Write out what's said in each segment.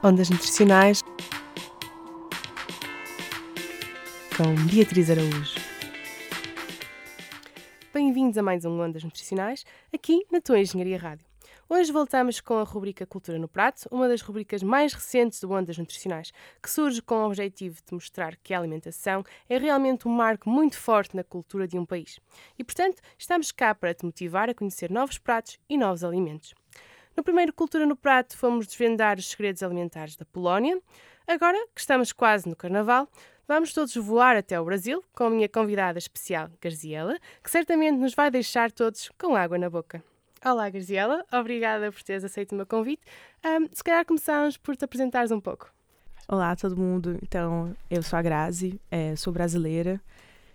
Ondas Nutricionais com Beatriz Araújo. Bem-vindos a mais um Ondas Nutricionais, aqui na tua Engenharia Rádio. Hoje voltamos com a rubrica Cultura no Prato, uma das rubricas mais recentes do Ondas Nutricionais, que surge com o objetivo de mostrar que a alimentação é realmente um marco muito forte na cultura de um país. E, portanto, estamos cá para te motivar a conhecer novos pratos e novos alimentos. No primeiro Cultura no Prato, fomos desvendar os segredos alimentares da Polónia. Agora, que estamos quase no Carnaval, vamos todos voar até o Brasil com a minha convidada especial, Garziela, que certamente nos vai deixar todos com água na boca. Olá, Garziela. Obrigada por teres aceito o meu convite. Um, se calhar começamos por te apresentares um pouco. Olá, todo mundo. Então, eu sou a Grazi, é, sou brasileira.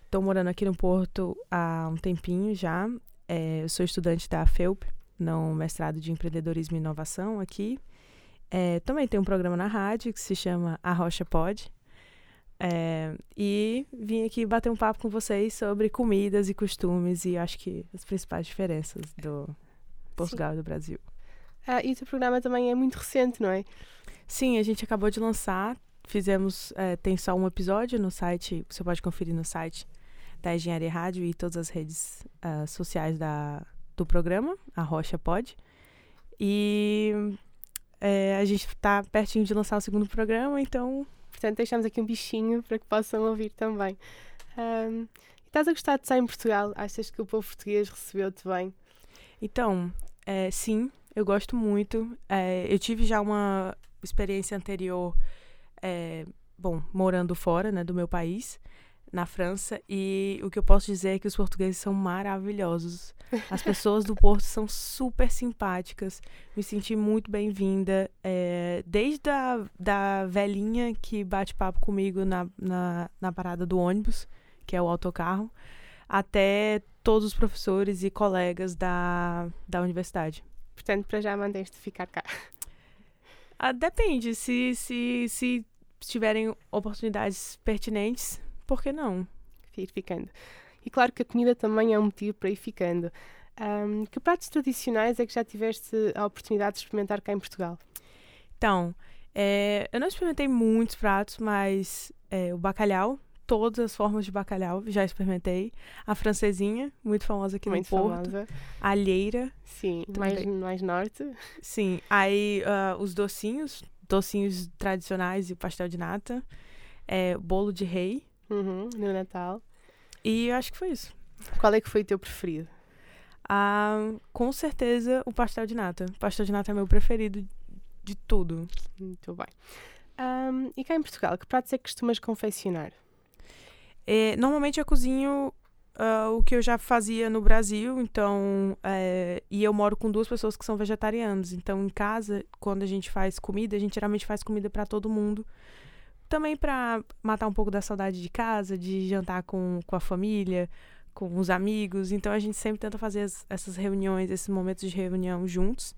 Estou morando aqui no Porto há um tempinho já. É, eu sou estudante da FEUP, no mestrado de empreendedorismo e inovação aqui. É, também tem um programa na rádio que se chama A Rocha Pod. É, e vim aqui bater um papo com vocês sobre comidas e costumes e acho que as principais diferenças do Portugal Sim. e do Brasil. Ah, e o teu programa também é muito recente, não é? Sim, a gente acabou de lançar. Fizemos, é, tem só um episódio no site, você pode conferir no site da Engenharia Rádio e todas as redes uh, sociais da, do programa, a Rocha Pod. E é, a gente está pertinho de lançar o segundo programa, então. Portanto, deixamos aqui um bichinho para que possam ouvir também. Um, estás a gostar de estar em Portugal? Achas que o povo português recebeu-te bem? Então, é, sim, eu gosto muito. É, eu tive já uma experiência anterior, é, bom, morando fora né, do meu país na França e o que eu posso dizer é que os portugueses são maravilhosos. As pessoas do Porto são super simpáticas. Me senti muito bem-vinda. É, desde a da velhinha que bate papo comigo na, na, na parada do ônibus, que é o autocarro, até todos os professores e colegas da, da universidade. Portanto, para já mantens-te ficar cá. Ah, depende. Se, se, se tiverem oportunidades pertinentes, por que não? Ir ficando. E claro que a comida também é um motivo para ir ficando. Um, que pratos tradicionais é que já tiveste a oportunidade de experimentar cá em Portugal? Então, é, eu não experimentei muitos pratos, mas é, o bacalhau, todas as formas de bacalhau já experimentei. A francesinha, muito famosa aqui muito no Porto. Famosa. A alheira. Sim, mais, mais norte. Sim, aí uh, os docinhos, docinhos tradicionais e o pastel de nata. É, bolo de rei, Uhum, no Natal. E eu acho que foi isso. Qual é que foi o teu preferido? Ah, com certeza o pastel de nata. O pastel de nata é meu preferido de tudo. Muito bem. Um, e cá em Portugal, que pratos é que costumas confeccionar? É, normalmente eu cozinho uh, o que eu já fazia no Brasil, então. É, e eu moro com duas pessoas que são vegetarianas. Então, em casa, quando a gente faz comida, a gente geralmente faz comida para todo mundo também para matar um pouco da saudade de casa, de jantar com, com a família, com os amigos. Então a gente sempre tenta fazer as, essas reuniões, esses momentos de reunião juntos.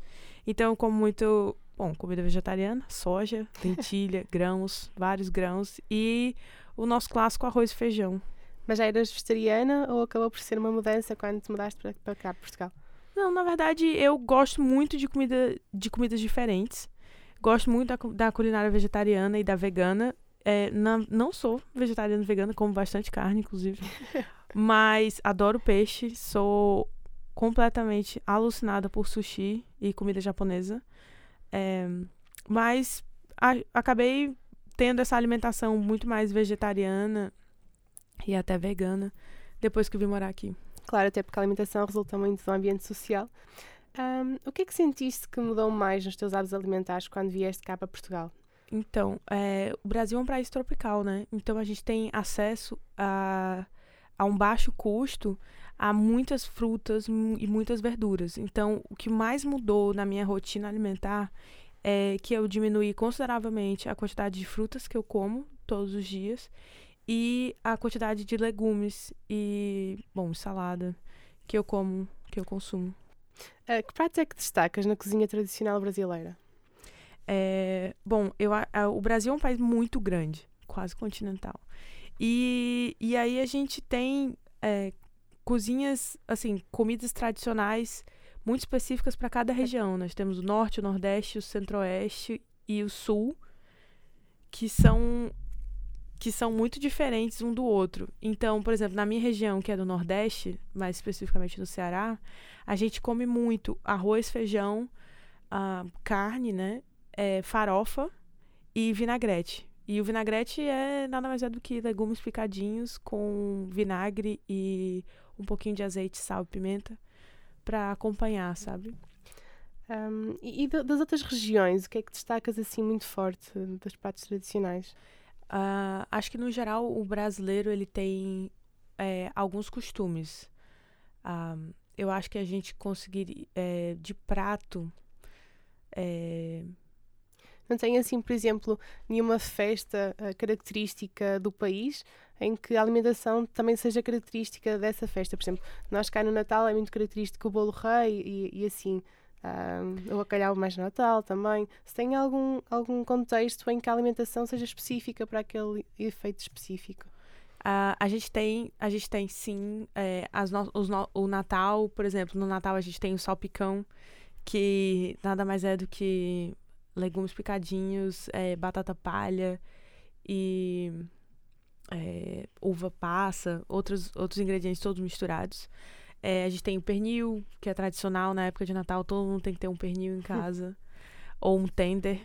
Então eu como muito, bom, comida vegetariana, soja, lentilha, grãos, vários grãos e o nosso clássico arroz e feijão. Mas já eras vegetariana ou acabou por ser uma mudança quando te mudaste para, para cá, para Portugal? Não, na verdade eu gosto muito de comida de comidas diferentes. Gosto muito da, da culinária vegetariana e da vegana. É, não, não sou vegetariana vegana, como bastante carne, inclusive. mas adoro peixe, sou completamente alucinada por sushi e comida japonesa. É, mas a, acabei tendo essa alimentação muito mais vegetariana e até vegana depois que vim morar aqui. Claro, até porque a alimentação resulta muito do ambiente social. Um, o que é que sentiste que mudou mais nos teus hábitos alimentares quando vieste cá para Portugal? Então, é, o Brasil é um país tropical, né? Então a gente tem acesso a, a um baixo custo a muitas frutas e muitas verduras. Então, o que mais mudou na minha rotina alimentar é que eu diminui consideravelmente a quantidade de frutas que eu como todos os dias e a quantidade de legumes e, bom, salada que eu como, que eu consumo. Uh, que prato é que destacas na cozinha tradicional brasileira? É, bom, eu, a, o Brasil é um país muito grande, quase continental. E, e aí a gente tem é, cozinhas, assim, comidas tradicionais muito específicas para cada região. Nós temos o norte, o nordeste, o centro-oeste e o sul, que são que são muito diferentes um do outro. Então, por exemplo, na minha região, que é do Nordeste, mais especificamente no Ceará, a gente come muito arroz, feijão, uh, carne, né? É, farofa e vinagrete. E o vinagrete é nada mais é do que legumes picadinhos com vinagre e um pouquinho de azeite, sal e pimenta para acompanhar, sabe? Um, e, e das outras regiões, o que é que destacas assim muito forte dos pratos tradicionais? Uh, acho que no geral o brasileiro ele tem é, alguns costumes. Uh, eu acho que a gente conseguir é, de prato é, não tem assim, por exemplo, nenhuma festa uh, característica do país em que a alimentação também seja característica dessa festa. Por exemplo, nós cá no Natal é muito característico o bolo rei e, e assim. O bacalhau mais Natal também. Se tem algum, algum contexto em que a alimentação seja específica para aquele efeito específico? Uh, a gente tem, a gente tem sim, é, as no, os no, o Natal, por exemplo, no Natal a gente tem o salpicão, que nada mais é do que legumes picadinhos, é, batata palha e é, uva passa, outros, outros ingredientes todos misturados. É, a gente tem o pernil, que é tradicional na época de Natal, todo mundo tem que ter um pernil em casa, ou um tender.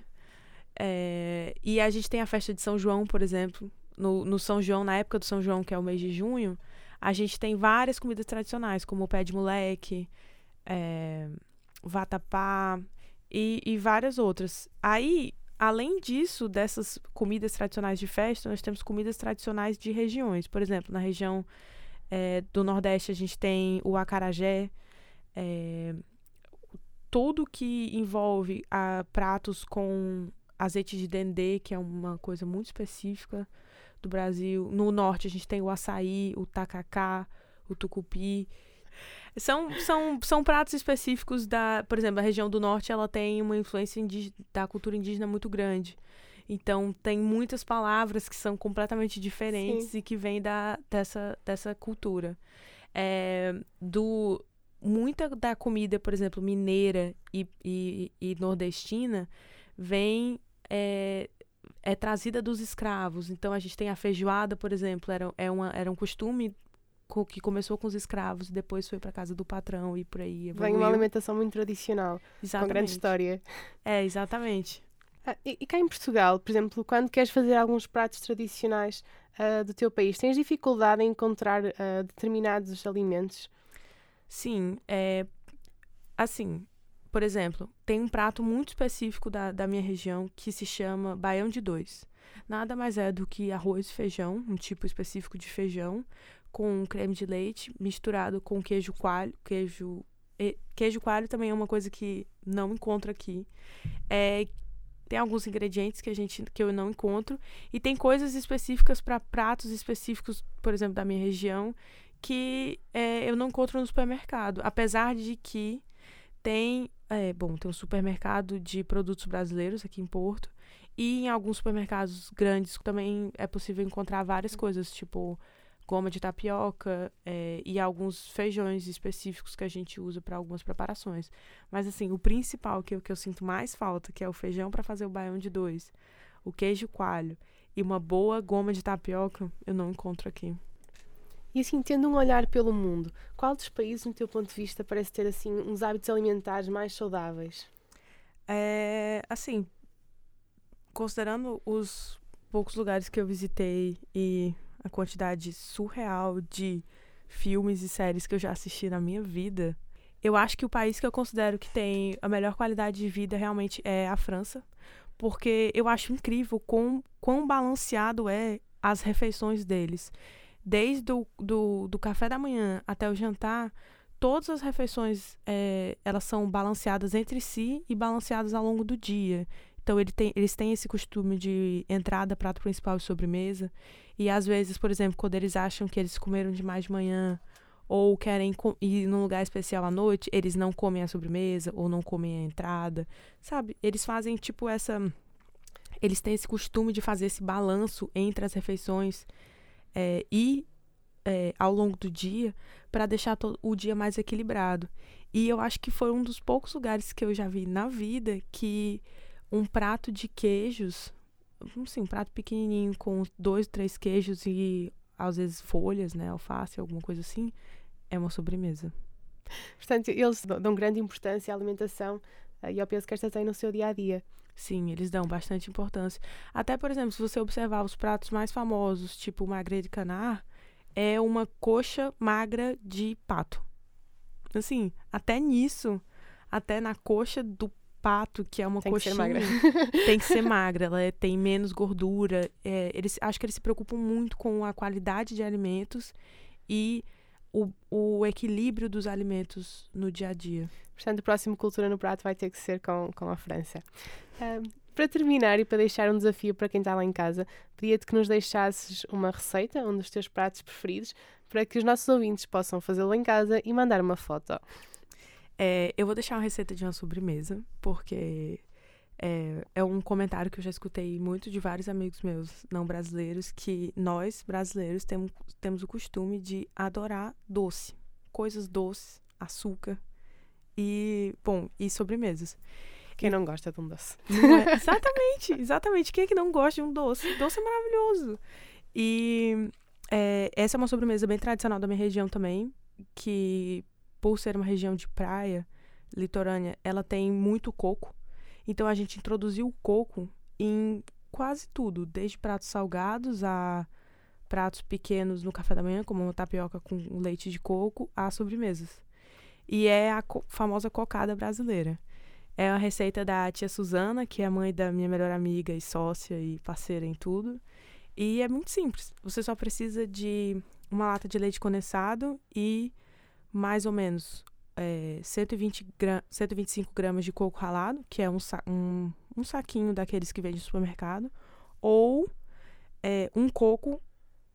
É, e a gente tem a festa de São João, por exemplo. No, no São João, na época do São João, que é o mês de junho, a gente tem várias comidas tradicionais, como o pé de moleque, é, vatapá, e, e várias outras. Aí, além disso, dessas comidas tradicionais de festa, nós temos comidas tradicionais de regiões. Por exemplo, na região é, do Nordeste, a gente tem o acarajé. É, tudo que envolve a, pratos com azeite de dendê, que é uma coisa muito específica do Brasil. No Norte, a gente tem o açaí, o tacacá, o tucupi. São, são, são pratos específicos da, por exemplo, a região do norte, ela tem uma influência da cultura indígena muito grande. Então, tem muitas palavras que são completamente diferentes Sim. e que vêm da, dessa, dessa cultura. É, do, muita da comida, por exemplo, mineira e, e, e nordestina, vem é, é trazida dos escravos. Então, a gente tem a feijoada, por exemplo, era, é uma, era um costume que começou com os escravos e depois foi para casa do patrão e por aí. Evoluiu. Vem uma alimentação muito tradicional, exatamente. com grande história. É, exatamente. Ah, e, e, cá em Portugal, por exemplo, quando queres fazer alguns pratos tradicionais uh, do teu país, tens dificuldade em encontrar uh, determinados alimentos? Sim, é assim. Por exemplo, tem um prato muito específico da, da minha região que se chama baião de dois. Nada mais é do que arroz e feijão, um tipo específico de feijão, com creme de leite misturado com queijo coalho, queijo queijo coalho também é uma coisa que não encontro aqui. É, tem alguns ingredientes que a gente que eu não encontro e tem coisas específicas para pratos específicos, por exemplo, da minha região, que é, eu não encontro no supermercado, apesar de que tem, é, bom, tem um supermercado de produtos brasileiros aqui em Porto e em alguns supermercados grandes também é possível encontrar várias coisas, tipo goma de tapioca é, e alguns feijões específicos que a gente usa para algumas preparações. Mas assim, o principal que eu, que eu sinto mais falta, que é o feijão para fazer o baião de dois, o queijo coalho e uma boa goma de tapioca, eu não encontro aqui. E assim, tendo um olhar pelo mundo, qual dos países, no teu ponto de vista, parece ter assim uns hábitos alimentares mais saudáveis? É, assim, considerando os poucos lugares que eu visitei e a quantidade surreal de filmes e séries que eu já assisti na minha vida, eu acho que o país que eu considero que tem a melhor qualidade de vida realmente é a França, porque eu acho incrível quão, quão balanceado é as refeições deles. Desde o do, do café da manhã até o jantar, todas as refeições é, elas são balanceadas entre si e balanceadas ao longo do dia. Então ele tem, eles têm esse costume de entrada, prato principal e sobremesa. E às vezes, por exemplo, quando eles acham que eles comeram demais de manhã ou querem ir num lugar especial à noite, eles não comem a sobremesa ou não comem a entrada, sabe? Eles fazem tipo essa. Eles têm esse costume de fazer esse balanço entre as refeições é, e é, ao longo do dia para deixar o dia mais equilibrado. E eu acho que foi um dos poucos lugares que eu já vi na vida que um prato de queijos, assim, um prato pequenininho com dois, três queijos e às vezes folhas, né, alface, alguma coisa assim, é uma sobremesa. Portanto, eles dão grande importância à alimentação eh, e ao peso que esta tem no seu dia a dia. Sim, eles dão bastante importância. Até, por exemplo, se você observar os pratos mais famosos, tipo o magre de canar, é uma coxa magra de pato. Assim, até nisso, até na coxa do pato, que é uma tem coxinha, que tem que ser magra. Ela é, tem menos gordura. É, eles, acho que eles se preocupam muito com a qualidade de alimentos e o, o equilíbrio dos alimentos no dia a dia. Portanto, o próximo Cultura no Prato vai ter que ser com, com a França. para terminar e para deixar um desafio para quem está lá em casa, pedia-te que nos deixasses uma receita, um dos teus pratos preferidos, para que os nossos ouvintes possam fazê-lo em casa e mandar uma foto. É, eu vou deixar uma receita de uma sobremesa, porque é, é, um comentário que eu já escutei muito de vários amigos meus não brasileiros, que nós, brasileiros, temos, temos o costume de adorar doce. Coisas doces, açúcar, e, bom, e sobremesas. Quem não gosta de um doce? É? Exatamente, exatamente. Quem é que não gosta de um doce? Doce é maravilhoso. E é, essa é uma sobremesa bem tradicional da minha região também, que por ser uma região de praia litorânea, ela tem muito coco. Então a gente introduziu o coco em quase tudo, desde pratos salgados a pratos pequenos no café da manhã, como uma tapioca com leite de coco, a sobremesas e é a co famosa cocada brasileira. É uma receita da tia Suzana, que é mãe da minha melhor amiga e sócia e parceira em tudo. E é muito simples. Você só precisa de uma lata de leite condensado e mais ou menos é, 120 gra 125 gramas de coco ralado, que é um, sa um, um saquinho daqueles que vende no supermercado, ou é, um coco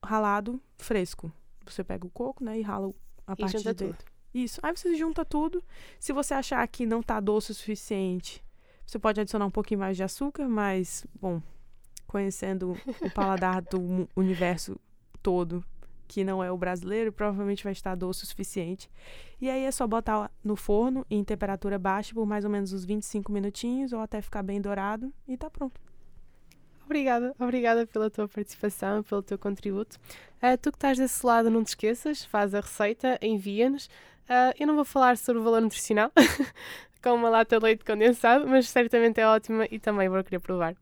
ralado fresco. Você pega o coco né, e rala a e parte de dentro. Tudo. Isso. Aí você junta tudo. Se você achar que não tá doce o suficiente, você pode adicionar um pouquinho mais de açúcar, mas, bom, conhecendo o paladar do universo todo, que não é o brasileiro, provavelmente vai estar doce o suficiente. E aí é só botar no forno em temperatura baixa por mais ou menos uns 25 minutinhos ou até ficar bem dourado e tá pronto. Obrigada, obrigada pela tua participação, pelo teu contributo. Uh, tu que estás desse lado, não te esqueças, faz a receita, envia-nos. Uh, eu não vou falar sobre o valor nutricional com uma lata de leite condensado, mas certamente é ótima e também vou querer provar.